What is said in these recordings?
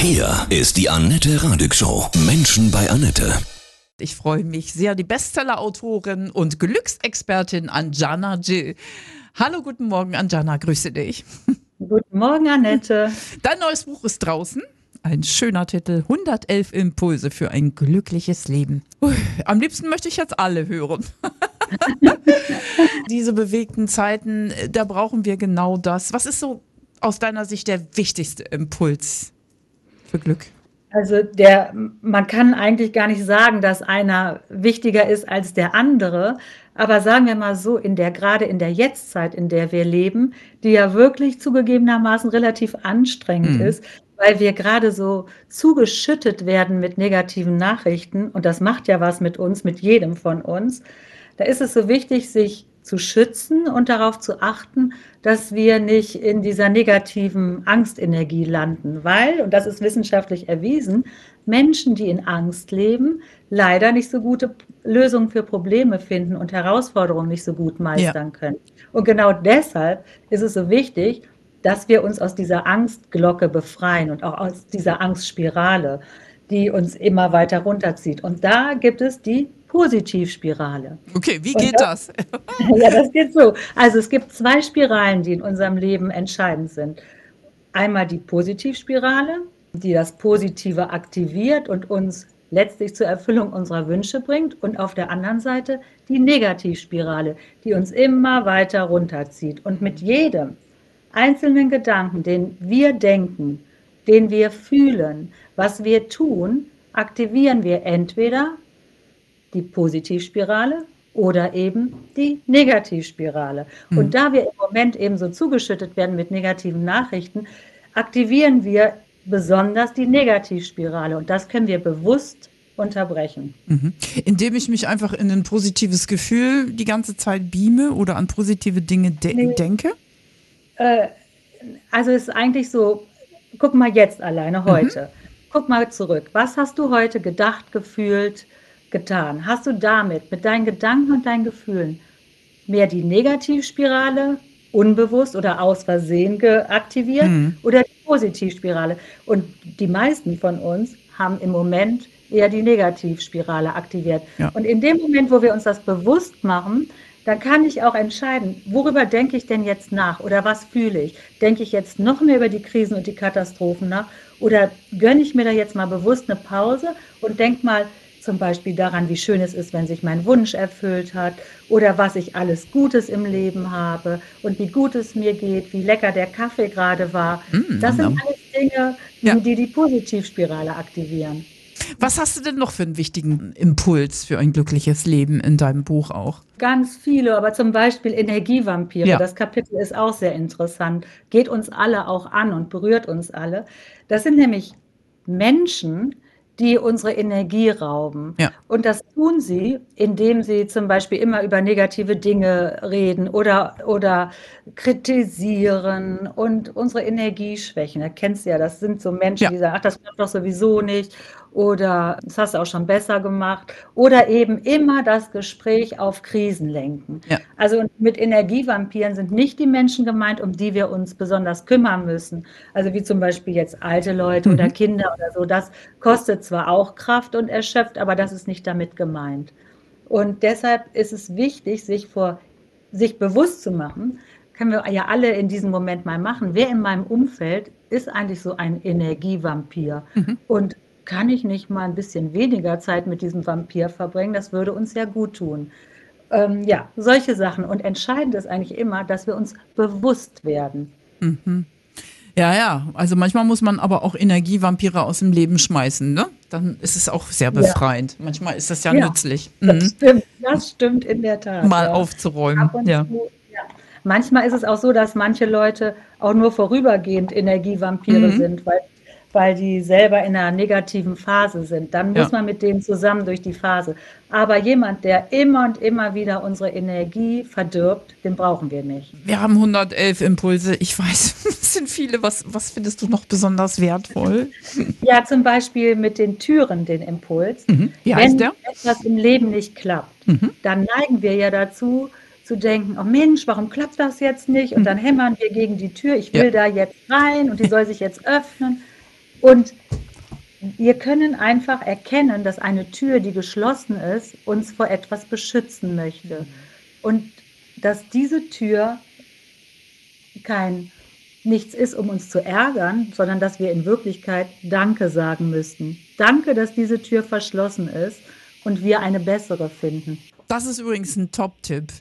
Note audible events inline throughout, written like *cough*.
Hier ist die Annette Radig Show. Menschen bei Annette. Ich freue mich sehr, die Bestseller-Autorin und Glücksexpertin Anjana Jill. Hallo, guten Morgen, Anjana, grüße dich. Guten Morgen, Annette. *laughs* Dein neues Buch ist draußen. Ein schöner Titel, 111 Impulse für ein glückliches Leben. Ui, am liebsten möchte ich jetzt alle hören. *laughs* Diese bewegten Zeiten, da brauchen wir genau das. Was ist so aus deiner Sicht der wichtigste Impuls für Glück? Also der, man kann eigentlich gar nicht sagen, dass einer wichtiger ist als der andere. Aber sagen wir mal so, in der, gerade in der Jetztzeit, in der wir leben, die ja wirklich zugegebenermaßen relativ anstrengend mhm. ist, weil wir gerade so zugeschüttet werden mit negativen Nachrichten. Und das macht ja was mit uns, mit jedem von uns. Da ist es so wichtig, sich zu schützen und darauf zu achten, dass wir nicht in dieser negativen Angstenergie landen, weil, und das ist wissenschaftlich erwiesen, Menschen, die in Angst leben, leider nicht so gute Lösungen für Probleme finden und Herausforderungen nicht so gut meistern ja. können. Und genau deshalb ist es so wichtig, dass wir uns aus dieser Angstglocke befreien und auch aus dieser Angstspirale, die uns immer weiter runterzieht. Und da gibt es die Positivspirale. Okay, wie geht das, das? *laughs* ja, das geht so. Also es gibt zwei Spiralen, die in unserem Leben entscheidend sind. Einmal die Positivspirale, die das Positive aktiviert und uns letztlich zur Erfüllung unserer Wünsche bringt. Und auf der anderen Seite die Negativspirale, die uns immer weiter runterzieht. Und mit jedem einzelnen Gedanken, den wir denken, den wir fühlen, was wir tun, aktivieren wir entweder die Positivspirale oder eben die Negativspirale. Mhm. Und da wir im Moment eben so zugeschüttet werden mit negativen Nachrichten, aktivieren wir besonders die Negativspirale. Und das können wir bewusst unterbrechen. Mhm. Indem ich mich einfach in ein positives Gefühl die ganze Zeit beame oder an positive Dinge de nee. denke? Äh, also es ist eigentlich so, guck mal jetzt alleine heute. Mhm. Guck mal zurück. Was hast du heute gedacht, gefühlt, getan? Hast du damit, mit deinen Gedanken und deinen Gefühlen, mehr die Negativspirale unbewusst oder aus Versehen aktiviert mhm. oder die Positivspirale? Und die meisten von uns haben im Moment eher die Negativspirale aktiviert. Ja. Und in dem Moment, wo wir uns das bewusst machen, dann kann ich auch entscheiden, worüber denke ich denn jetzt nach oder was fühle ich? Denke ich jetzt noch mehr über die Krisen und die Katastrophen nach oder gönne ich mir da jetzt mal bewusst eine Pause und denke mal, zum Beispiel daran, wie schön es ist, wenn sich mein Wunsch erfüllt hat oder was ich alles Gutes im Leben habe und wie gut es mir geht, wie lecker der Kaffee gerade war. Mm, das sind alles Dinge, ja. die die Positivspirale aktivieren. Was hast du denn noch für einen wichtigen Impuls für ein glückliches Leben in deinem Buch auch? Ganz viele, aber zum Beispiel Energievampire. Ja. Das Kapitel ist auch sehr interessant. Geht uns alle auch an und berührt uns alle. Das sind nämlich Menschen, die unsere Energie rauben. Ja. Und das tun sie, indem sie zum Beispiel immer über negative Dinge reden oder, oder kritisieren und unsere Energie schwächen. Da kennst du ja, das sind so Menschen, ja. die sagen, ach, das klappt doch sowieso nicht oder das hast du auch schon besser gemacht oder eben immer das Gespräch auf Krisen lenken. Ja. Also mit Energievampiren sind nicht die Menschen gemeint, um die wir uns besonders kümmern müssen. Also wie zum Beispiel jetzt alte Leute mhm. oder Kinder oder so. Das kostet zwar auch Kraft und erschöpft, aber das ist nicht damit gemeint. Und deshalb ist es wichtig, sich vor sich bewusst zu machen, können wir ja alle in diesem Moment mal machen. Wer in meinem Umfeld ist eigentlich so ein Energievampir? Mhm. Und kann ich nicht mal ein bisschen weniger Zeit mit diesem Vampir verbringen? Das würde uns ja gut tun. Ähm, ja, solche Sachen. Und entscheidend ist eigentlich immer, dass wir uns bewusst werden. Mhm. Ja, ja. Also manchmal muss man aber auch Energievampire aus dem Leben schmeißen, ne? Dann ist es auch sehr befreiend. Ja. Manchmal ist das ja, ja nützlich. Das, mhm. stimmt, das stimmt in der Tat. Mal ja. aufzuräumen. Ja. Zu, Manchmal ist es auch so, dass manche Leute auch nur vorübergehend Energievampire mhm. sind, weil weil die selber in einer negativen Phase sind. Dann muss ja. man mit denen zusammen durch die Phase. Aber jemand, der immer und immer wieder unsere Energie verdirbt, den brauchen wir nicht. Wir haben 111 Impulse. Ich weiß, *laughs* es sind viele. Was, was findest du noch besonders wertvoll? Ja, zum Beispiel mit den Türen den Impuls. Mhm. Wie heißt Wenn der? etwas im Leben nicht klappt, mhm. dann neigen wir ja dazu, zu denken, oh Mensch, warum klappt das jetzt nicht? Und mhm. dann hämmern wir gegen die Tür, ich will ja. da jetzt rein und die soll sich jetzt öffnen. Und wir können einfach erkennen, dass eine Tür, die geschlossen ist, uns vor etwas beschützen möchte. Und dass diese Tür kein nichts ist, um uns zu ärgern, sondern dass wir in Wirklichkeit Danke sagen müssten. Danke, dass diese Tür verschlossen ist und wir eine bessere finden. Das ist übrigens ein Top-Tipp.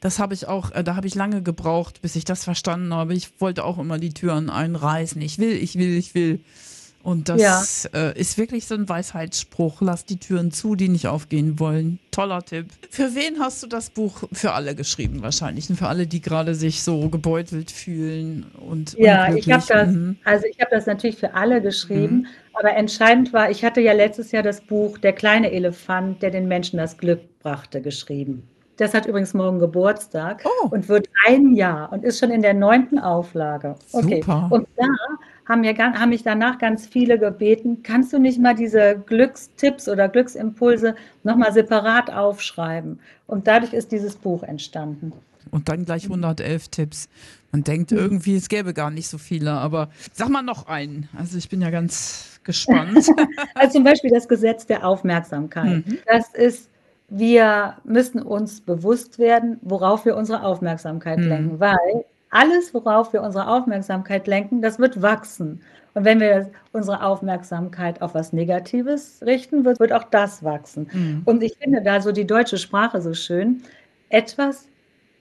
Das habe ich auch, äh, da habe ich lange gebraucht, bis ich das verstanden habe. Ich wollte auch immer die Türen einreißen. Ich will, ich will, ich will. Und das ja. äh, ist wirklich so ein Weisheitsspruch. Lass die Türen zu, die nicht aufgehen wollen. Toller Tipp. Für wen hast du das Buch für alle geschrieben wahrscheinlich? Und für alle, die gerade sich so gebeutelt fühlen und Ja, ich habe das, mhm. also ich habe das natürlich für alle geschrieben. Mhm. Aber entscheidend war, ich hatte ja letztes Jahr das Buch Der kleine Elefant, der den Menschen das Glück brachte, geschrieben. Das hat übrigens morgen Geburtstag oh. und wird ein Jahr und ist schon in der neunten Auflage. Okay. Super. Und da haben, mir, haben mich danach ganz viele gebeten, kannst du nicht mal diese Glückstipps oder Glücksimpulse nochmal separat aufschreiben? Und dadurch ist dieses Buch entstanden. Und dann gleich 111 Tipps. Man denkt irgendwie, es gäbe gar nicht so viele, aber sag mal noch einen. Also ich bin ja ganz gespannt. *laughs* also zum Beispiel das Gesetz der Aufmerksamkeit. Mhm. Das ist wir müssen uns bewusst werden, worauf wir unsere Aufmerksamkeit mhm. lenken, weil alles, worauf wir unsere Aufmerksamkeit lenken, das wird wachsen. Und wenn wir unsere Aufmerksamkeit auf was Negatives richten, wird, wird auch das wachsen. Mhm. Und ich finde da so die deutsche Sprache so schön. Etwas,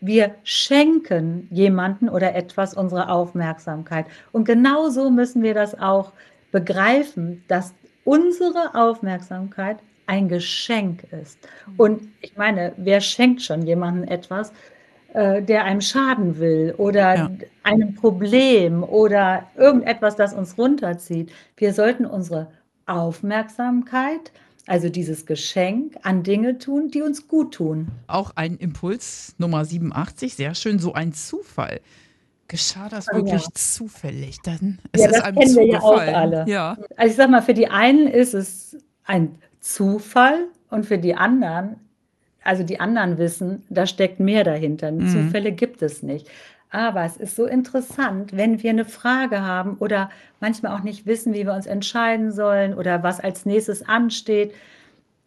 wir schenken jemanden oder etwas unsere Aufmerksamkeit. Und genauso müssen wir das auch begreifen, dass unsere Aufmerksamkeit ein Geschenk ist. Und ich meine, wer schenkt schon jemandem etwas, äh, der einem schaden will oder ja. einem Problem oder irgendetwas, das uns runterzieht? Wir sollten unsere Aufmerksamkeit, also dieses Geschenk, an Dinge tun, die uns gut tun. Auch ein Impuls Nummer 87, sehr schön, so ein Zufall. Geschah das ah, wirklich ja. zufällig? Dann es ja, das einem kennen wir ja auch alle. Ja. Also ich sag mal, für die einen ist es ein Zufall und für die anderen, also die anderen wissen, da steckt mehr dahinter. Mhm. Zufälle gibt es nicht. Aber es ist so interessant, wenn wir eine Frage haben oder manchmal auch nicht wissen, wie wir uns entscheiden sollen oder was als nächstes ansteht,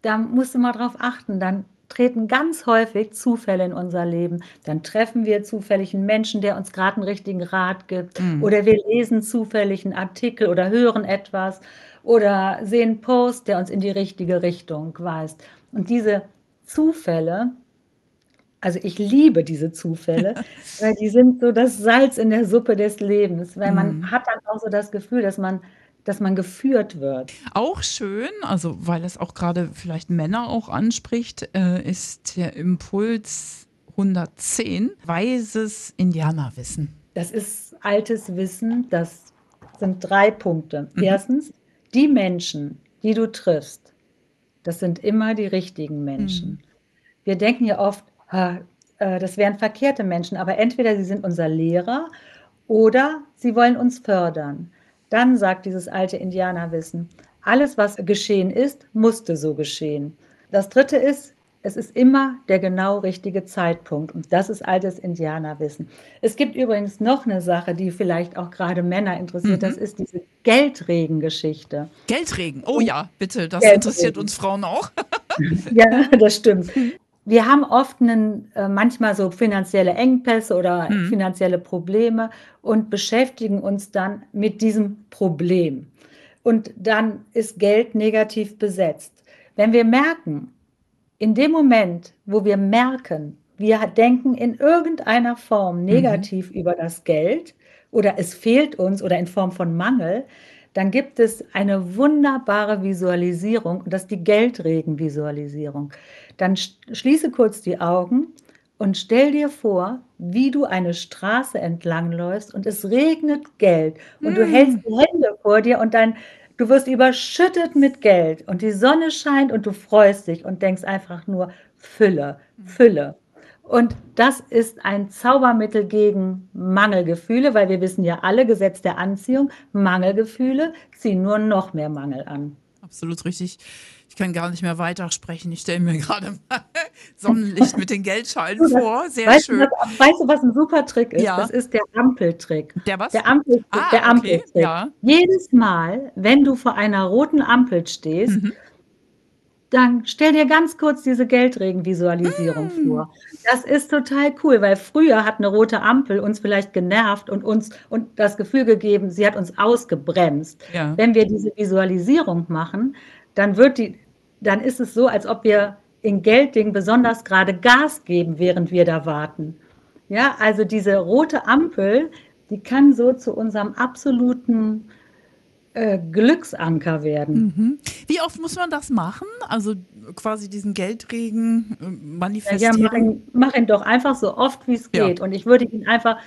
da musst du mal drauf achten. Dann treten ganz häufig Zufälle in unser Leben. Dann treffen wir zufällig einen Menschen, der uns gerade einen richtigen Rat gibt. Mhm. Oder wir lesen zufällig einen Artikel oder hören etwas oder sehen einen Post, der uns in die richtige Richtung weist. Und diese Zufälle, also ich liebe diese Zufälle, *laughs* weil die sind so das Salz in der Suppe des Lebens, weil man mhm. hat dann auch so das Gefühl, dass man dass man geführt wird. Auch schön, also weil es auch gerade vielleicht Männer auch anspricht, äh, ist der Impuls 110, weises Indianerwissen. Das ist altes Wissen, das sind drei Punkte. Mhm. Erstens, die Menschen, die du triffst, das sind immer die richtigen Menschen. Mhm. Wir denken ja oft, ha, äh, das wären verkehrte Menschen, aber entweder sie sind unser Lehrer oder sie wollen uns fördern. Dann sagt dieses alte Indianerwissen, alles, was geschehen ist, musste so geschehen. Das dritte ist, es ist immer der genau richtige Zeitpunkt. Und das ist altes Indianerwissen. Es gibt übrigens noch eine Sache, die vielleicht auch gerade Männer interessiert. Mhm. Das ist diese Geldregen-Geschichte. Geldregen, oh ja, bitte, das Geldregen. interessiert uns Frauen auch. *laughs* ja, das stimmt. Wir haben oft einen, äh, manchmal so finanzielle Engpässe oder mhm. finanzielle Probleme und beschäftigen uns dann mit diesem Problem. Und dann ist Geld negativ besetzt. Wenn wir merken, in dem Moment, wo wir merken, wir denken in irgendeiner Form negativ mhm. über das Geld oder es fehlt uns oder in Form von Mangel, dann gibt es eine wunderbare Visualisierung und das ist die Geldregen-Visualisierung. Dann schließe kurz die Augen und stell dir vor, wie du eine Straße entlang läufst und es regnet Geld und mm. du hältst die Hände vor dir und dein Du wirst überschüttet mit Geld und die Sonne scheint und du freust dich und denkst einfach nur Fülle, Fülle. Und das ist ein Zaubermittel gegen Mangelgefühle, weil wir wissen ja alle, Gesetz der Anziehung, Mangelgefühle ziehen nur noch mehr Mangel an. Absolut richtig. Ich kann gar nicht mehr weitersprechen. Ich stelle mir *laughs* gerade mal Sonnenlicht mit den Geldscheinen vor. Sehr weißt schön. Du, was, weißt du, was ein super Trick ist? Ja. Das ist der Ampeltrick. Der was? Der, Ampel, ah, der Ampeltrick. Okay. Ja. Jedes Mal, wenn du vor einer roten Ampel stehst, mhm dann stell dir ganz kurz diese Geldregenvisualisierung mm. vor. Das ist total cool, weil früher hat eine rote Ampel uns vielleicht genervt und uns und das Gefühl gegeben, sie hat uns ausgebremst. Ja. Wenn wir diese Visualisierung machen, dann wird die, dann ist es so, als ob wir in Gelddingen besonders gerade Gas geben, während wir da warten. Ja, also diese rote Ampel, die kann so zu unserem absoluten äh, Glücksanker werden. Mhm. Wie oft muss man das machen? Also quasi diesen Geldregen äh, manifestieren? Ja, mach ihn, mach ihn doch einfach so oft, wie es geht. Ja. Und ich würde ihn einfach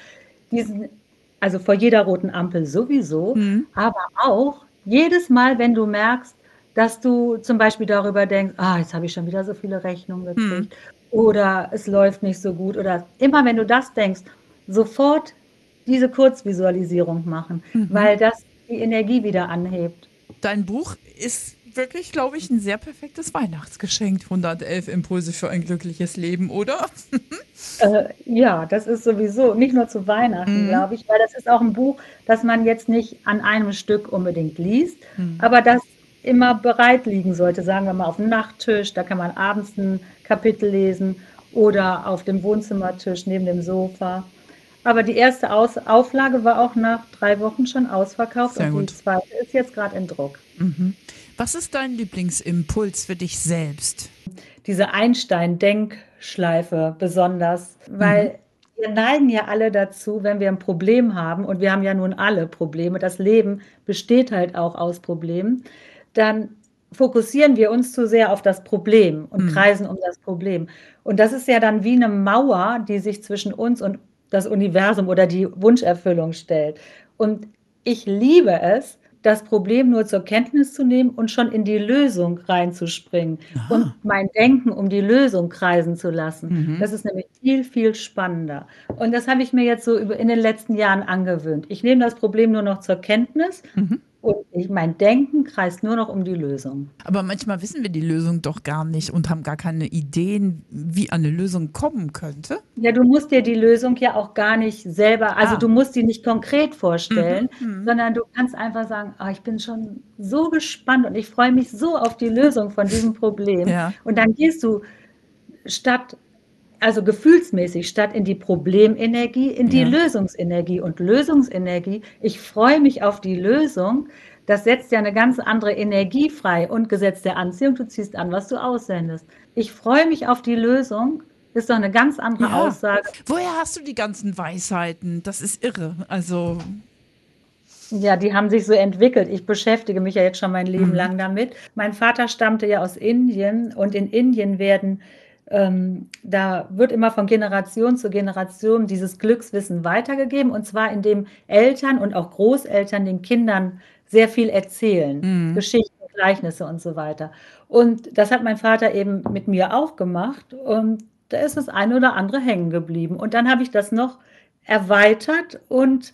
diesen, also vor jeder roten Ampel sowieso, mhm. aber auch jedes Mal, wenn du merkst, dass du zum Beispiel darüber denkst, ah, jetzt habe ich schon wieder so viele Rechnungen gekriegt mhm. oder es läuft nicht so gut oder immer wenn du das denkst, sofort diese Kurzvisualisierung machen, mhm. weil das die Energie wieder anhebt. Dein Buch ist wirklich, glaube ich, ein sehr perfektes Weihnachtsgeschenk. 111 Impulse für ein glückliches Leben, oder? *laughs* äh, ja, das ist sowieso nicht nur zu Weihnachten, mhm. glaube ich, weil das ist auch ein Buch, das man jetzt nicht an einem Stück unbedingt liest, mhm. aber das immer bereit liegen sollte, sagen wir mal auf dem Nachttisch, da kann man abends ein Kapitel lesen oder auf dem Wohnzimmertisch neben dem Sofa. Aber die erste Aus Auflage war auch nach drei Wochen schon ausverkauft Sehr und gut. die zweite ist jetzt gerade in Druck. Mhm. Was ist dein Lieblingsimpuls für dich selbst? Diese Einstein-Denkschleife besonders, weil mhm. wir neigen ja alle dazu, wenn wir ein Problem haben, und wir haben ja nun alle Probleme, das Leben besteht halt auch aus Problemen, dann fokussieren wir uns zu sehr auf das Problem und mhm. kreisen um das Problem. Und das ist ja dann wie eine Mauer, die sich zwischen uns und das Universum oder die Wunscherfüllung stellt. Und ich liebe es, das Problem nur zur Kenntnis zu nehmen und schon in die Lösung reinzuspringen Aha. und mein Denken um die Lösung kreisen zu lassen. Mhm. Das ist nämlich viel, viel spannender. Und das habe ich mir jetzt so in den letzten Jahren angewöhnt. Ich nehme das Problem nur noch zur Kenntnis mhm. Und ich, mein Denken kreist nur noch um die Lösung. Aber manchmal wissen wir die Lösung doch gar nicht und haben gar keine Ideen, wie eine Lösung kommen könnte. Ja, du musst dir die Lösung ja auch gar nicht selber, also ah. du musst die nicht konkret vorstellen, mhm. mhm. sondern du kannst einfach sagen, oh, ich bin schon so gespannt und ich freue mich so auf die Lösung von diesem Problem. Ja. Und dann gehst du statt also gefühlsmäßig statt in die Problemenergie, in die ja. Lösungsenergie. Und Lösungsenergie, ich freue mich auf die Lösung, das setzt ja eine ganz andere Energie frei. Und Gesetz der Anziehung, du ziehst an, was du aussendest. Ich freue mich auf die Lösung, ist doch eine ganz andere ja. Aussage. Woher hast du die ganzen Weisheiten? Das ist irre. Also. Ja, die haben sich so entwickelt. Ich beschäftige mich ja jetzt schon mein Leben mhm. lang damit. Mein Vater stammte ja aus Indien und in Indien werden ähm, da wird immer von Generation zu Generation dieses Glückswissen weitergegeben und zwar indem Eltern und auch Großeltern den Kindern sehr viel erzählen, mhm. Geschichten, Gleichnisse und so weiter. Und das hat mein Vater eben mit mir auch gemacht und da ist das eine oder andere hängen geblieben. Und dann habe ich das noch erweitert und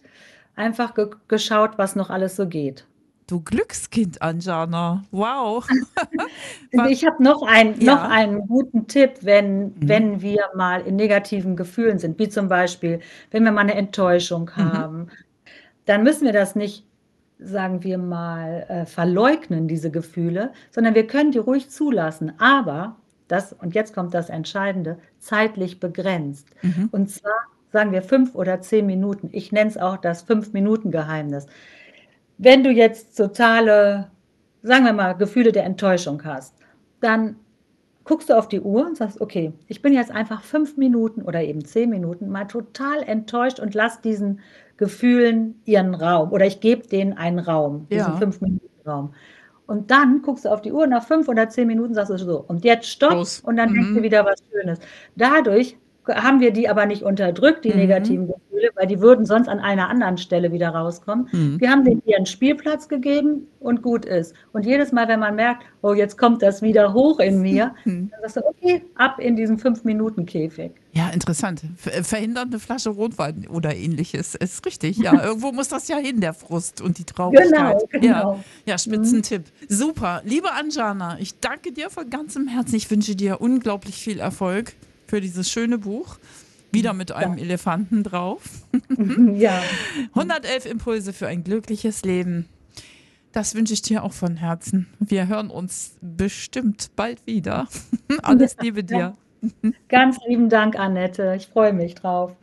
einfach ge geschaut, was noch alles so geht. Du Glückskind, Anjana. Wow. *laughs* ich habe noch, ein, ja. noch einen guten Tipp, wenn, mhm. wenn wir mal in negativen Gefühlen sind, wie zum Beispiel, wenn wir mal eine Enttäuschung mhm. haben, mhm. dann müssen wir das nicht, sagen wir mal, äh, verleugnen, diese Gefühle, sondern wir können die ruhig zulassen. Aber, das, und jetzt kommt das Entscheidende, zeitlich begrenzt. Mhm. Und zwar sagen wir fünf oder zehn Minuten. Ich nenne es auch das Fünf-Minuten-Geheimnis wenn du jetzt totale, sagen wir mal, Gefühle der Enttäuschung hast, dann guckst du auf die Uhr und sagst, okay, ich bin jetzt einfach fünf Minuten oder eben zehn Minuten mal total enttäuscht und lass diesen Gefühlen ihren Raum oder ich gebe denen einen Raum, diesen ja. fünf Minuten Raum. Und dann guckst du auf die Uhr, nach fünf oder zehn Minuten sagst du so, und jetzt stopp Los. und dann mhm. denkst du wieder was Schönes. Dadurch haben wir die aber nicht unterdrückt, die mhm. negativen Gefühle, weil die würden sonst an einer anderen Stelle wieder rauskommen. Mhm. Wir haben denen ihren Spielplatz gegeben und gut ist. Und jedes Mal, wenn man merkt, oh, jetzt kommt das wieder hoch in mir, *laughs* mhm. dann sagst du, okay, ab in diesen Fünf-Minuten-Käfig. Ja, interessant. Verhindern eine Flasche Rotwein oder ähnliches. Ist richtig, ja. *laughs* Irgendwo muss das ja hin, der Frust und die Traurigkeit. Genau, genau. Ja, ja Spitzentipp. Mhm. Super. Liebe Anjana, ich danke dir von ganzem Herzen. Ich wünsche dir unglaublich viel Erfolg für dieses schöne Buch. Wieder mit einem ja. Elefanten drauf. *laughs* ja. 111 Impulse für ein glückliches Leben. Das wünsche ich dir auch von Herzen. Wir hören uns bestimmt bald wieder. *laughs* Alles Liebe dir. Ganz lieben Dank, Annette. Ich freue mich drauf.